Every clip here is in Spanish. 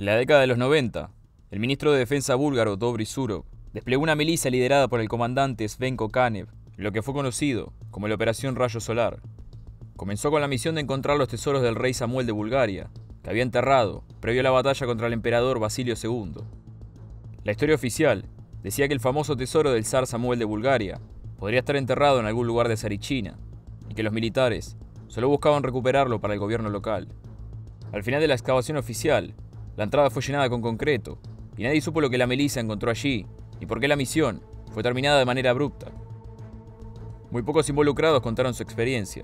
En la década de los 90, el ministro de Defensa búlgaro Dobry Surov desplegó una milicia liderada por el comandante Svenko Kanev, lo que fue conocido como la Operación Rayo Solar. Comenzó con la misión de encontrar los tesoros del rey Samuel de Bulgaria, que había enterrado previo a la batalla contra el emperador Basilio II. La historia oficial decía que el famoso tesoro del zar Samuel de Bulgaria podría estar enterrado en algún lugar de Sarichina, y que los militares solo buscaban recuperarlo para el gobierno local. Al final de la excavación oficial, la entrada fue llenada con concreto, y nadie supo lo que la milicia encontró allí, y por qué la misión fue terminada de manera abrupta. Muy pocos involucrados contaron su experiencia.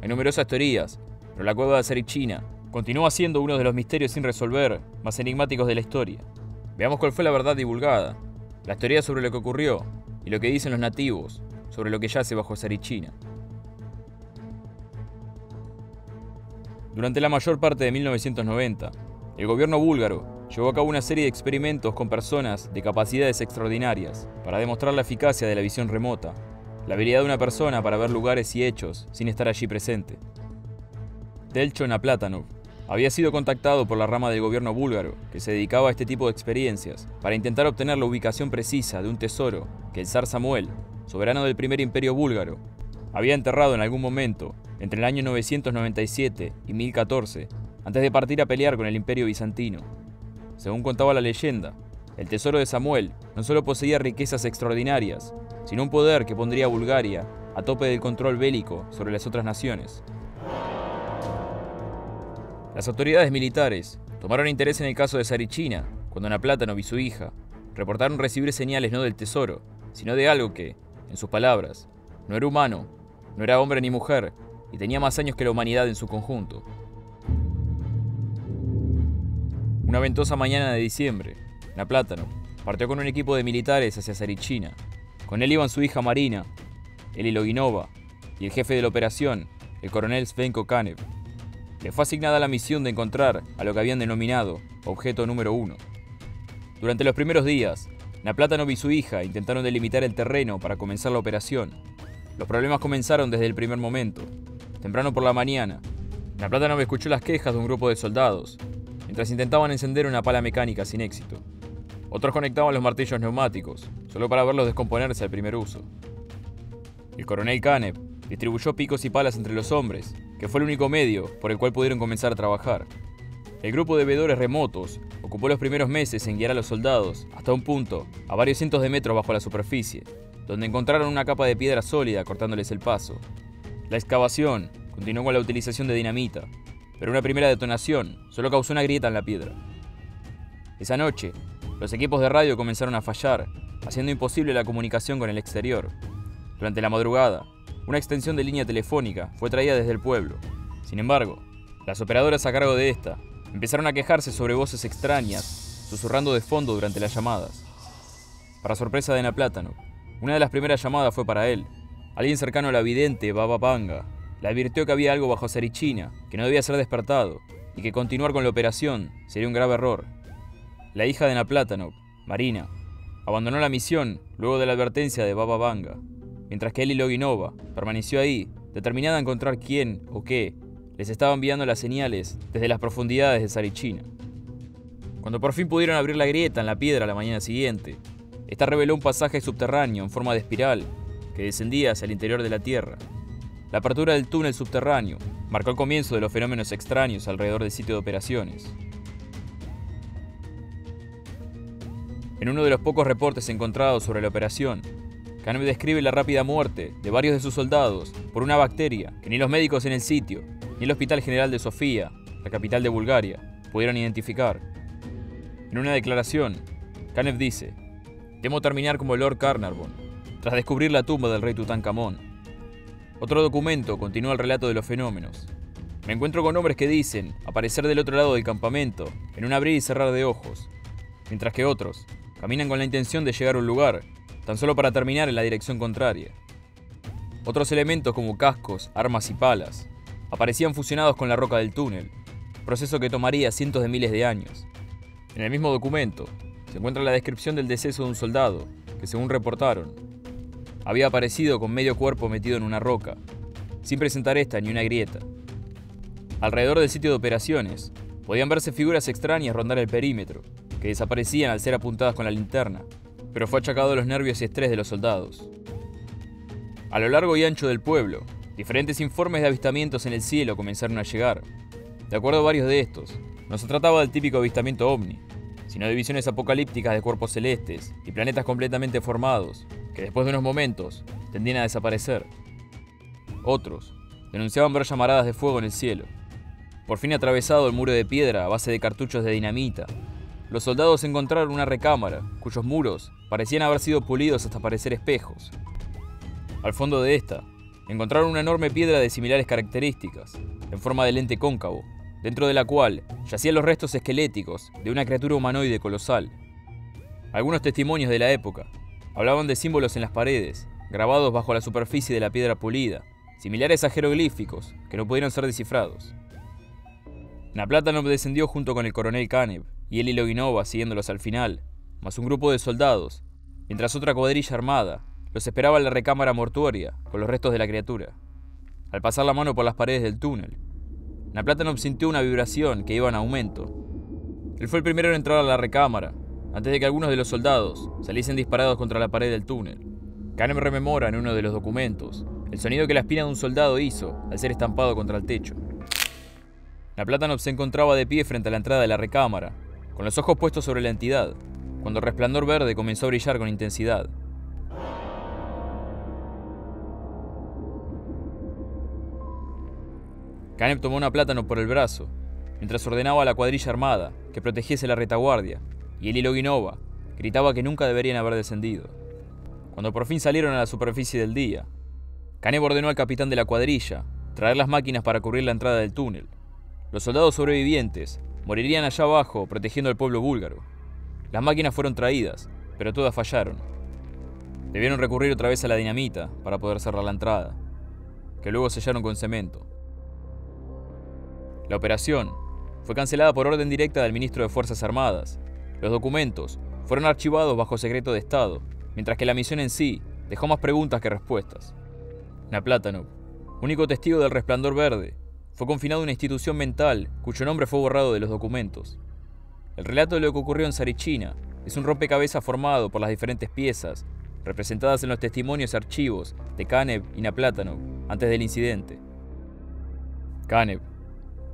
Hay numerosas teorías, pero la cueva de Sarichina continúa siendo uno de los misterios sin resolver más enigmáticos de la historia. Veamos cuál fue la verdad divulgada, las teorías sobre lo que ocurrió y lo que dicen los nativos sobre lo que yace bajo Sarichina. Durante la mayor parte de 1990, el gobierno búlgaro llevó a cabo una serie de experimentos con personas de capacidades extraordinarias para demostrar la eficacia de la visión remota, la habilidad de una persona para ver lugares y hechos sin estar allí presente. Delcho Naplatanov había sido contactado por la rama del gobierno búlgaro que se dedicaba a este tipo de experiencias para intentar obtener la ubicación precisa de un tesoro que el zar Samuel, soberano del primer imperio búlgaro, había enterrado en algún momento entre el año 997 y 1014, antes de partir a pelear con el imperio bizantino. Según contaba la leyenda, el tesoro de Samuel no solo poseía riquezas extraordinarias, sino un poder que pondría a Bulgaria a tope del control bélico sobre las otras naciones. Las autoridades militares tomaron interés en el caso de Sarichina cuando Naplátano y su hija reportaron recibir señales no del tesoro, sino de algo que, en sus palabras, no era humano, no era hombre ni mujer, y tenía más años que la humanidad en su conjunto. Una ventosa mañana de diciembre, Naplátano partió con un equipo de militares hacia Sarichina. Con él iban su hija Marina, Eli Loginova y el jefe de la operación, el coronel Svenko Kanev. Le fue asignada la misión de encontrar a lo que habían denominado objeto número uno. Durante los primeros días, Naplátano y su hija intentaron delimitar el terreno para comenzar la operación. Los problemas comenzaron desde el primer momento. Temprano por la mañana, Naplátano escuchó las quejas de un grupo de soldados, mientras intentaban encender una pala mecánica sin éxito. Otros conectaban los martillos neumáticos, solo para verlos descomponerse al primer uso. El coronel Kanev distribuyó picos y palas entre los hombres, que fue el único medio por el cual pudieron comenzar a trabajar. El grupo de veedores remotos ocupó los primeros meses en guiar a los soldados hasta un punto, a varios cientos de metros bajo la superficie, donde encontraron una capa de piedra sólida cortándoles el paso. La excavación continuó con la utilización de dinamita, pero una primera detonación solo causó una grieta en la piedra. Esa noche, los equipos de radio comenzaron a fallar, haciendo imposible la comunicación con el exterior. Durante la madrugada, una extensión de línea telefónica fue traída desde el pueblo. Sin embargo, las operadoras a cargo de esta empezaron a quejarse sobre voces extrañas, susurrando de fondo durante las llamadas. Para sorpresa de Naplátano, una de las primeras llamadas fue para él. Alguien cercano a la vidente, Baba Panga, le advirtió que había algo bajo Sarichina, que no debía ser despertado, y que continuar con la operación sería un grave error. La hija de Naplátano, Marina, abandonó la misión luego de la advertencia de Baba Vanga, mientras que Eli Loginova permaneció ahí, determinada a encontrar quién o qué les estaba enviando las señales desde las profundidades de Sarichina. Cuando por fin pudieron abrir la grieta en la piedra la mañana siguiente, esta reveló un pasaje subterráneo en forma de espiral que descendía hacia el interior de la Tierra. La apertura del túnel subterráneo marcó el comienzo de los fenómenos extraños alrededor del sitio de operaciones. En uno de los pocos reportes encontrados sobre la operación, Canev describe la rápida muerte de varios de sus soldados por una bacteria que ni los médicos en el sitio, ni el Hospital General de Sofía, la capital de Bulgaria, pudieron identificar. En una declaración, Canev dice, temo terminar como Lord Carnarvon, tras descubrir la tumba del rey Tutankamón. Otro documento continúa el relato de los fenómenos. Me encuentro con hombres que dicen aparecer del otro lado del campamento, en un abrir y cerrar de ojos, mientras que otros caminan con la intención de llegar a un lugar, tan solo para terminar en la dirección contraria. Otros elementos como cascos, armas y palas aparecían fusionados con la roca del túnel, proceso que tomaría cientos de miles de años. En el mismo documento se encuentra la descripción del deceso de un soldado, que según reportaron, había aparecido con medio cuerpo metido en una roca, sin presentar esta ni una grieta. Alrededor del sitio de operaciones, Podían verse figuras extrañas rondar el perímetro, que desaparecían al ser apuntadas con la linterna, pero fue achacado a los nervios y estrés de los soldados. A lo largo y ancho del pueblo, diferentes informes de avistamientos en el cielo comenzaron a llegar. De acuerdo a varios de estos, no se trataba del típico avistamiento ovni, sino de visiones apocalípticas de cuerpos celestes y planetas completamente formados, que después de unos momentos tendían a desaparecer. Otros denunciaban ver llamaradas de fuego en el cielo. Por fin atravesado el muro de piedra a base de cartuchos de dinamita, los soldados encontraron una recámara cuyos muros parecían haber sido pulidos hasta parecer espejos. Al fondo de esta, encontraron una enorme piedra de similares características, en forma de lente cóncavo, dentro de la cual yacían los restos esqueléticos de una criatura humanoide colosal. Algunos testimonios de la época hablaban de símbolos en las paredes, grabados bajo la superficie de la piedra pulida, similares a jeroglíficos que no pudieron ser descifrados. Naplatano descendió junto con el coronel Canev y Eli Loginova siguiéndolos al final, más un grupo de soldados, mientras otra cuadrilla armada los esperaba en la recámara mortuoria con los restos de la criatura. Al pasar la mano por las paredes del túnel, Naplatano sintió una vibración que iba en aumento. Él fue el primero en entrar a la recámara, antes de que algunos de los soldados saliesen disparados contra la pared del túnel. Canem rememora en uno de los documentos el sonido que la espina de un soldado hizo al ser estampado contra el techo. Naplatano se encontraba de pie frente a la entrada de la recámara, con los ojos puestos sobre la entidad, cuando el resplandor verde comenzó a brillar con intensidad. Canem tomó una plátano por el brazo, mientras ordenaba a la cuadrilla armada que protegiese la retaguardia, y el Guinova gritaba que nunca deberían haber descendido. Cuando por fin salieron a la superficie del día, Canem ordenó al capitán de la cuadrilla traer las máquinas para cubrir la entrada del túnel. Los soldados sobrevivientes morirían allá abajo protegiendo al pueblo búlgaro. Las máquinas fueron traídas, pero todas fallaron. Debieron recurrir otra vez a la dinamita para poder cerrar la entrada, que luego sellaron con cemento. La operación fue cancelada por orden directa del ministro de Fuerzas Armadas. Los documentos fueron archivados bajo secreto de Estado, mientras que la misión en sí dejó más preguntas que respuestas. Naplatano, único testigo del resplandor verde, fue confinado a una institución mental cuyo nombre fue borrado de los documentos. El relato de lo que ocurrió en Sarichina es un rompecabezas formado por las diferentes piezas representadas en los testimonios y archivos de Kanev y Naplatano antes del incidente. Kanev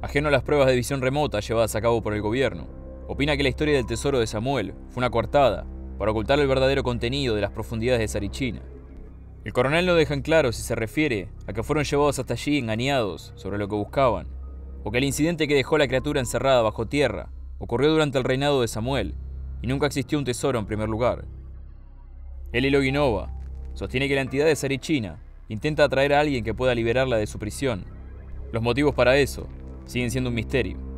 ajeno a las pruebas de visión remota llevadas a cabo por el gobierno, opina que la historia del tesoro de Samuel fue una coartada para ocultar el verdadero contenido de las profundidades de Sarichina. El coronel no deja en claro si se refiere a que fueron llevados hasta allí engañados sobre lo que buscaban, o que el incidente que dejó la criatura encerrada bajo tierra ocurrió durante el reinado de Samuel y nunca existió un tesoro en primer lugar. El Guinova sostiene que la entidad de Sarichina intenta atraer a alguien que pueda liberarla de su prisión. Los motivos para eso siguen siendo un misterio.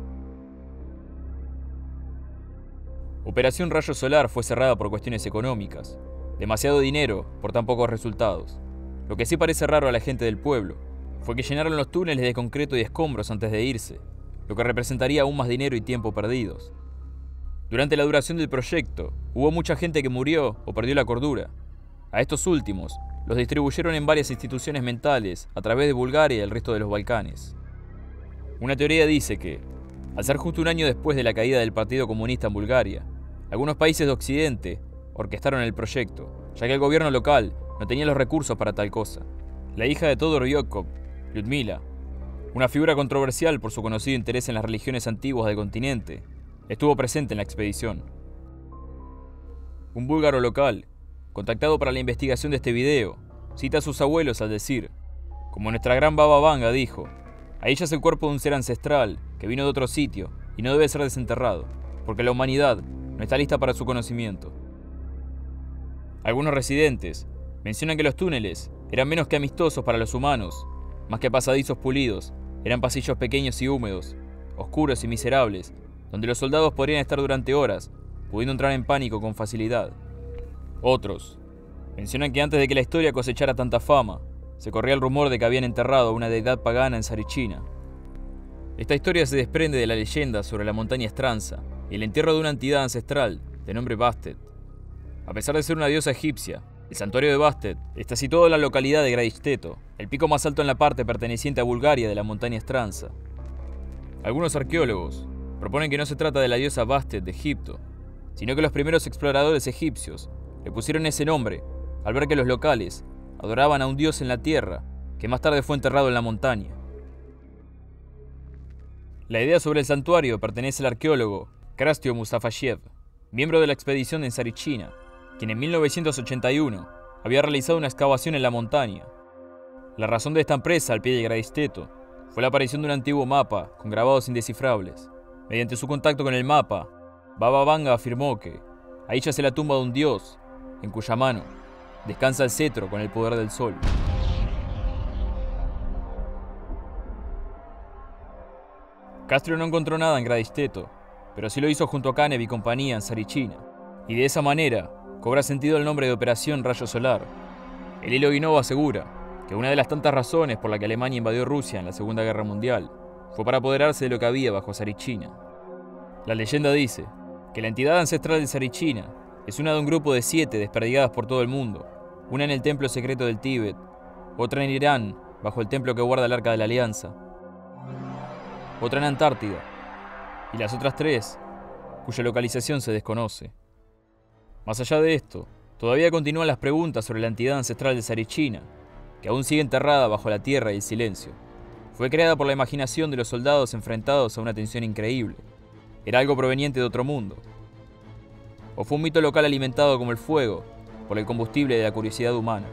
Operación Rayo Solar fue cerrada por cuestiones económicas. Demasiado dinero por tan pocos resultados. Lo que sí parece raro a la gente del pueblo fue que llenaron los túneles de concreto y escombros antes de irse, lo que representaría aún más dinero y tiempo perdidos. Durante la duración del proyecto, hubo mucha gente que murió o perdió la cordura. A estos últimos los distribuyeron en varias instituciones mentales a través de Bulgaria y el resto de los Balcanes. Una teoría dice que, al ser justo un año después de la caída del Partido Comunista en Bulgaria, algunos países de Occidente orquestaron el proyecto, ya que el gobierno local no tenía los recursos para tal cosa. La hija de Todor Ryokov, Lyudmila, una figura controversial por su conocido interés en las religiones antiguas del continente, estuvo presente en la expedición. Un búlgaro local, contactado para la investigación de este video, cita a sus abuelos al decir, como nuestra gran Baba Vanga dijo, Ahí es el cuerpo de un ser ancestral que vino de otro sitio y no debe ser desenterrado, porque la humanidad no está lista para su conocimiento. Algunos residentes mencionan que los túneles eran menos que amistosos para los humanos, más que pasadizos pulidos, eran pasillos pequeños y húmedos, oscuros y miserables, donde los soldados podrían estar durante horas, pudiendo entrar en pánico con facilidad. Otros mencionan que antes de que la historia cosechara tanta fama, se corría el rumor de que habían enterrado a una deidad pagana en Sarichina. Esta historia se desprende de la leyenda sobre la montaña Estranza y el entierro de una entidad ancestral de nombre Bastet. A pesar de ser una diosa egipcia, el santuario de Bastet está situado en la localidad de Gradisteto, el pico más alto en la parte perteneciente a Bulgaria de la montaña Estranza. Algunos arqueólogos proponen que no se trata de la diosa Bastet de Egipto, sino que los primeros exploradores egipcios le pusieron ese nombre al ver que los locales adoraban a un dios en la tierra que más tarde fue enterrado en la montaña. La idea sobre el santuario pertenece al arqueólogo Krastio Mustafashev, miembro de la expedición en Sarichina, quien en 1981 había realizado una excavación en la montaña. La razón de esta empresa al pie de Gradisteto fue la aparición de un antiguo mapa con grabados indescifrables. Mediante su contacto con el mapa, Baba Vanga afirmó que ahí yace la tumba de un dios, en cuya mano descansa el cetro con el poder del sol. Castro no encontró nada en Gradisteto, pero sí lo hizo junto a Canev y compañía en Sarichina, y de esa manera cobra sentido el nombre de Operación Rayo Solar. El hilo Guinova asegura que una de las tantas razones por la que Alemania invadió Rusia en la Segunda Guerra Mundial fue para apoderarse de lo que había bajo Sarichina. La leyenda dice que la entidad ancestral de Sarichina es una de un grupo de siete desperdigadas por todo el mundo, una en el templo secreto del Tíbet, otra en Irán, bajo el templo que guarda el Arca de la Alianza, otra en Antártida, y las otras tres, cuya localización se desconoce. Más allá de esto, todavía continúan las preguntas sobre la entidad ancestral de Sarichina, que aún sigue enterrada bajo la tierra y el silencio. Fue creada por la imaginación de los soldados enfrentados a una tensión increíble. Era algo proveniente de otro mundo. O fue un mito local alimentado como el fuego por el combustible de la curiosidad humana.